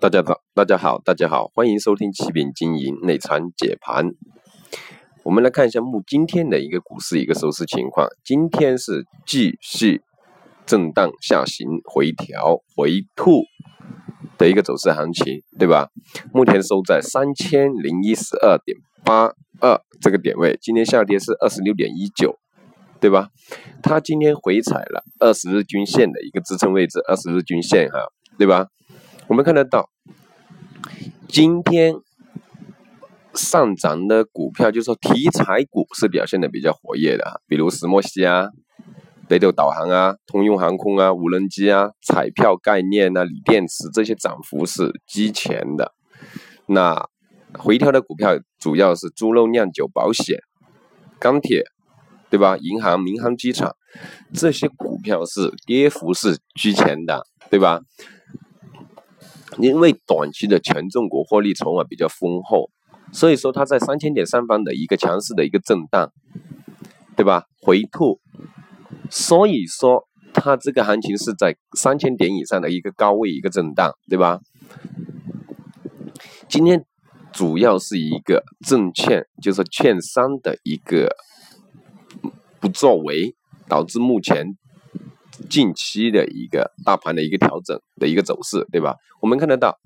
大家好，大家好，大家好，欢迎收听启禀经营内参解盘。我们来看一下目今天的一个股市一个收市情况。今天是继续震荡下行、回调、回吐的一个走势行情，对吧？目前收在三千零一十二点八二这个点位，今天下跌是二十六点一九，对吧？它今天回踩了二十日均线的一个支撑位置，二十日均线哈，对吧？我们看得到，今天上涨的股票，就是说题材股是表现的比较活跃的，比如石墨烯啊、北斗导航啊、通用航空啊、无人机啊、彩票概念啊、锂电池这些涨幅是居前的。那回调的股票主要是猪肉酿酒、保险、钢铁，对吧？银行、民航机场这些股票是跌幅是居前的，对吧？因为短期的权重股获利筹码比较丰厚，所以说它在三千点上方的一个强势的一个震荡，对吧？回吐，所以说它这个行情是在三千点以上的一个高位一个震荡，对吧？今天主要是一个证券，就是券商的一个不作为，导致目前。近期的一个大盘的一个调整的一个走势，对吧？我们看得到，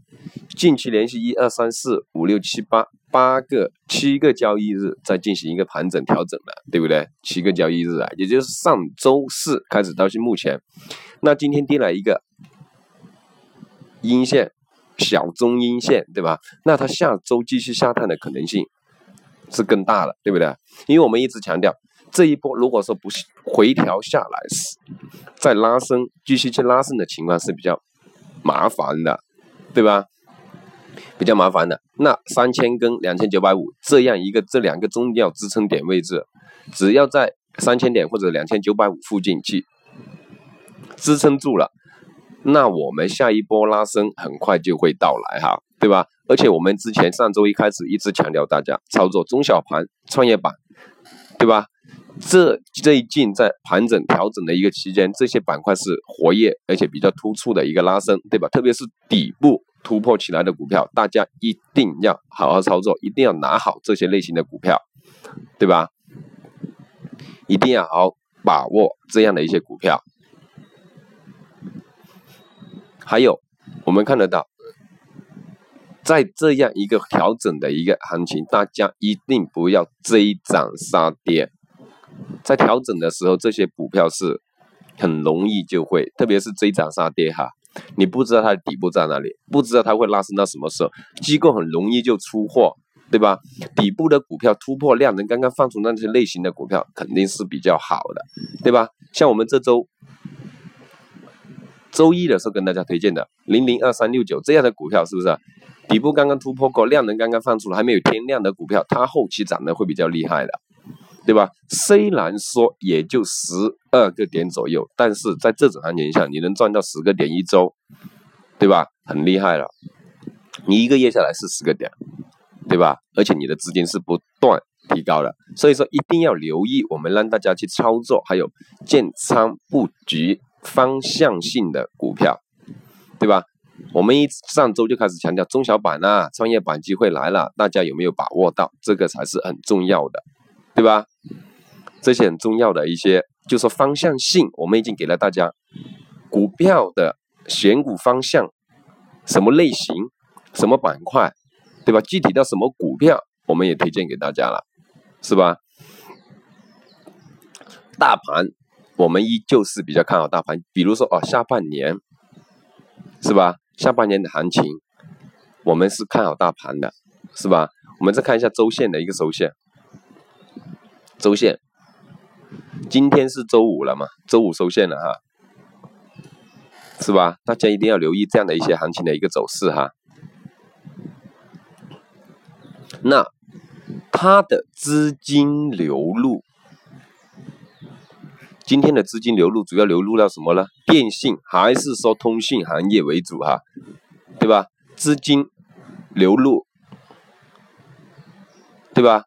近期连续一二三四五六七八八个七个交易日在进行一个盘整调整的，对不对？七个交易日啊，也就是上周四开始到现目前，那今天跌了一个阴线，小中阴线，对吧？那它下周继续下探的可能性是更大了，对不对？因为我们一直强调。这一波如果说不回调下来是，再拉升，继续去拉升的情况是比较麻烦的，对吧？比较麻烦的。那三千跟两千九百五这样一个这两个重要支撑点位置，只要在三千点或者两千九百五附近去支撑住了，那我们下一波拉升很快就会到来哈，对吧？而且我们之前上周一开始一直强调大家操作中小盘、创业板，对吧？这最近在盘整调整的一个期间，这些板块是活跃而且比较突出的一个拉升，对吧？特别是底部突破起来的股票，大家一定要好好操作，一定要拿好这些类型的股票，对吧？一定要好好把握这样的一些股票。还有，我们看得到，在这样一个调整的一个行情，大家一定不要追涨杀跌。在调整的时候，这些股票是很容易就会，特别是追涨杀跌哈，你不知道它的底部在哪里，不知道它会拉升到什么时候，机构很容易就出货，对吧？底部的股票突破量能刚刚放出那些类型的股票肯定是比较好的，对吧？像我们这周周一的时候跟大家推荐的零零二三六九这样的股票，是不是？底部刚刚突破过，量能刚刚放出来，还没有天量的股票，它后期涨的会比较厉害的。对吧？虽然说也就十二个点左右，但是在这种行情下，你能赚到十个点一周，对吧？很厉害了。你一个月下来是十个点，对吧？而且你的资金是不断提高的，所以说一定要留意我们让大家去操作，还有建仓布局方向性的股票，对吧？我们一上周就开始强调中小板啊、创业板机会来了，大家有没有把握到？这个才是很重要的。对吧？这些很重要的一些，就说方向性，我们已经给了大家股票的选股方向，什么类型，什么板块，对吧？具体到什么股票，我们也推荐给大家了，是吧？大盘，我们依旧是比较看好大盘，比如说哦，下半年，是吧？下半年的行情，我们是看好大盘的，是吧？我们再看一下周线的一个收线。收线，今天是周五了嘛？周五收线了哈，是吧？大家一定要留意这样的一些行情的一个走势哈。那它的资金流入，今天的资金流入主要流入到什么呢？电信还是说通信行业为主哈？对吧？资金流入，对吧？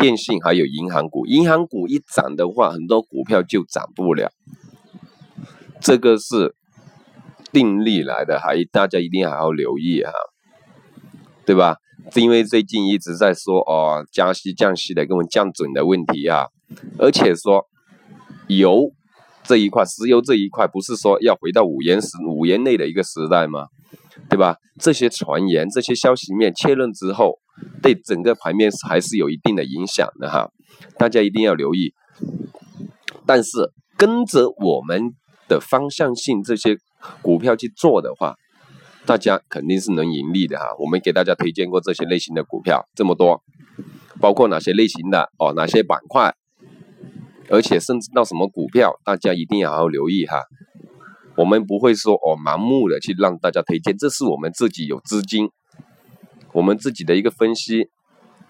电信还有银行股，银行股一涨的话，很多股票就涨不了。这个是定力来的，还大家一定还要留意哈，对吧？因为最近一直在说哦，加息降息的，跟我们降准的问题啊，而且说油这一块，石油这一块，不是说要回到五元时五元内的一个时代吗？对吧？这些传言、这些消息面确认之后，对整个盘面还是有一定的影响的哈，大家一定要留意。但是跟着我们的方向性这些股票去做的话，大家肯定是能盈利的哈。我们给大家推荐过这些类型的股票这么多，包括哪些类型的哦，哪些板块，而且甚至到什么股票，大家一定要好好留意哈。我们不会说哦，盲目的去让大家推荐，这是我们自己有资金，我们自己的一个分析，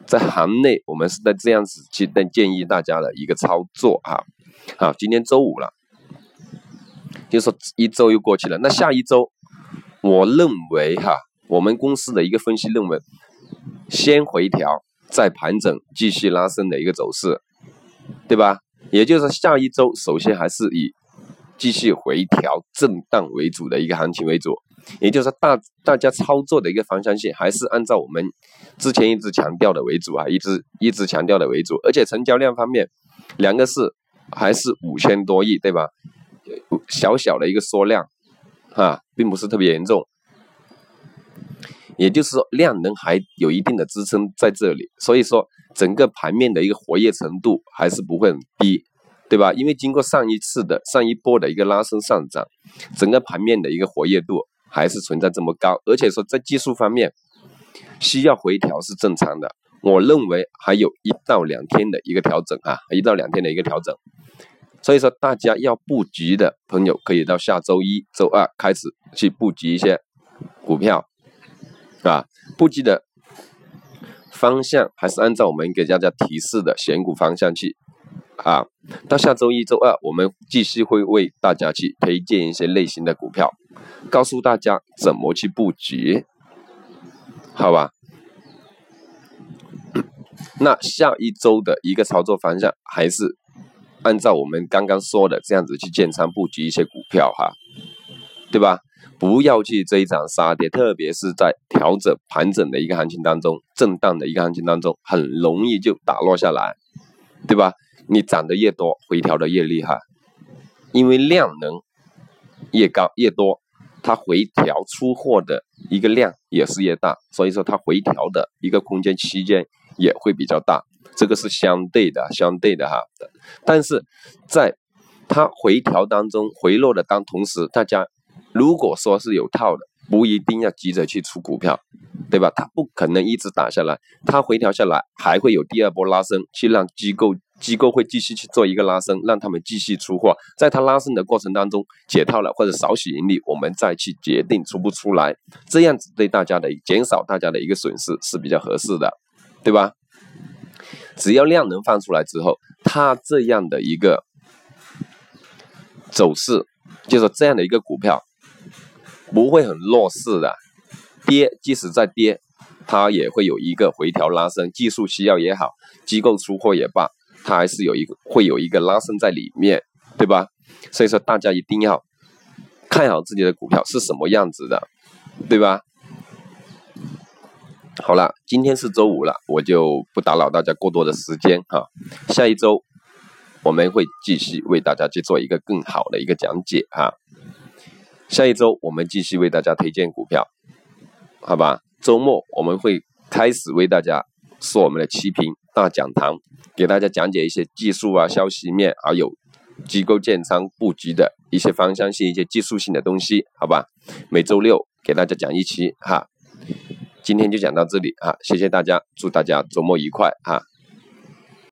在行内我们是在这样子去但建议大家的一个操作哈。好，今天周五了，就说一周又过去了。那下一周，我认为哈，我们公司的一个分析认为，先回调，再盘整，继续拉升的一个走势，对吧？也就是下一周，首先还是以继续回调、震荡为主的一个行情为主。也就是说，大大家操作的一个方向性，还是按照我们之前一直强调的为主啊，一直一直强调的为主。而且成交量方面，两个是。还是五千多亿，对吧？小小的一个缩量，哈，并不是特别严重。也就是说，量能还有一定的支撑在这里，所以说整个盘面的一个活跃程度还是不会很低，对吧？因为经过上一次的上一波的一个拉升上涨，整个盘面的一个活跃度还是存在这么高，而且说在技术方面需要回调是正常的。我认为还有一到两天的一个调整啊，一到两天的一个调整，所以说大家要布局的朋友可以到下周一周二开始去布局一些股票，啊，布局的方向还是按照我们给大家提示的选股方向去啊。到下周一周二，我们继续会为大家去推荐一些类型的股票，告诉大家怎么去布局，好吧？那下一周的一个操作方向还是按照我们刚刚说的这样子去建仓布局一些股票哈，对吧？不要去追涨杀跌，特别是在调整盘整的一个行情当中，震荡的一个行情当中，很容易就打落下来，对吧？你涨得越多，回调的越厉害，因为量能越高越多，它回调出货的一个量也是越大，所以说它回调的一个空间区间。也会比较大，这个是相对的，相对的哈。但是在它回调当中回落的当同时，大家如果说是有套的，不一定要急着去出股票，对吧？它不可能一直打下来，它回调下来还会有第二波拉升，去让机构机构会继续去做一个拉升，让他们继续出货。在它拉升的过程当中解套了或者少许盈利，我们再去决定出不出来，这样子对大家的减少大家的一个损失是比较合适的。对吧？只要量能放出来之后，它这样的一个走势，就是这样的一个股票，不会很弱势的。跌，即使再跌，它也会有一个回调拉升，技术需要也好，机构出货也罢，它还是有一个会有一个拉升在里面，对吧？所以说大家一定要看好自己的股票是什么样子的，对吧？好了，今天是周五了，我就不打扰大家过多的时间哈。下一周我们会继续为大家去做一个更好的一个讲解哈。下一周我们继续为大家推荐股票，好吧？周末我们会开始为大家说我们的七平大讲堂，给大家讲解一些技术啊、消息面，还有机构建仓布局的一些方向性、一些技术性的东西，好吧？每周六给大家讲一期哈。今天就讲到这里哈，谢谢大家，祝大家周末愉快哈！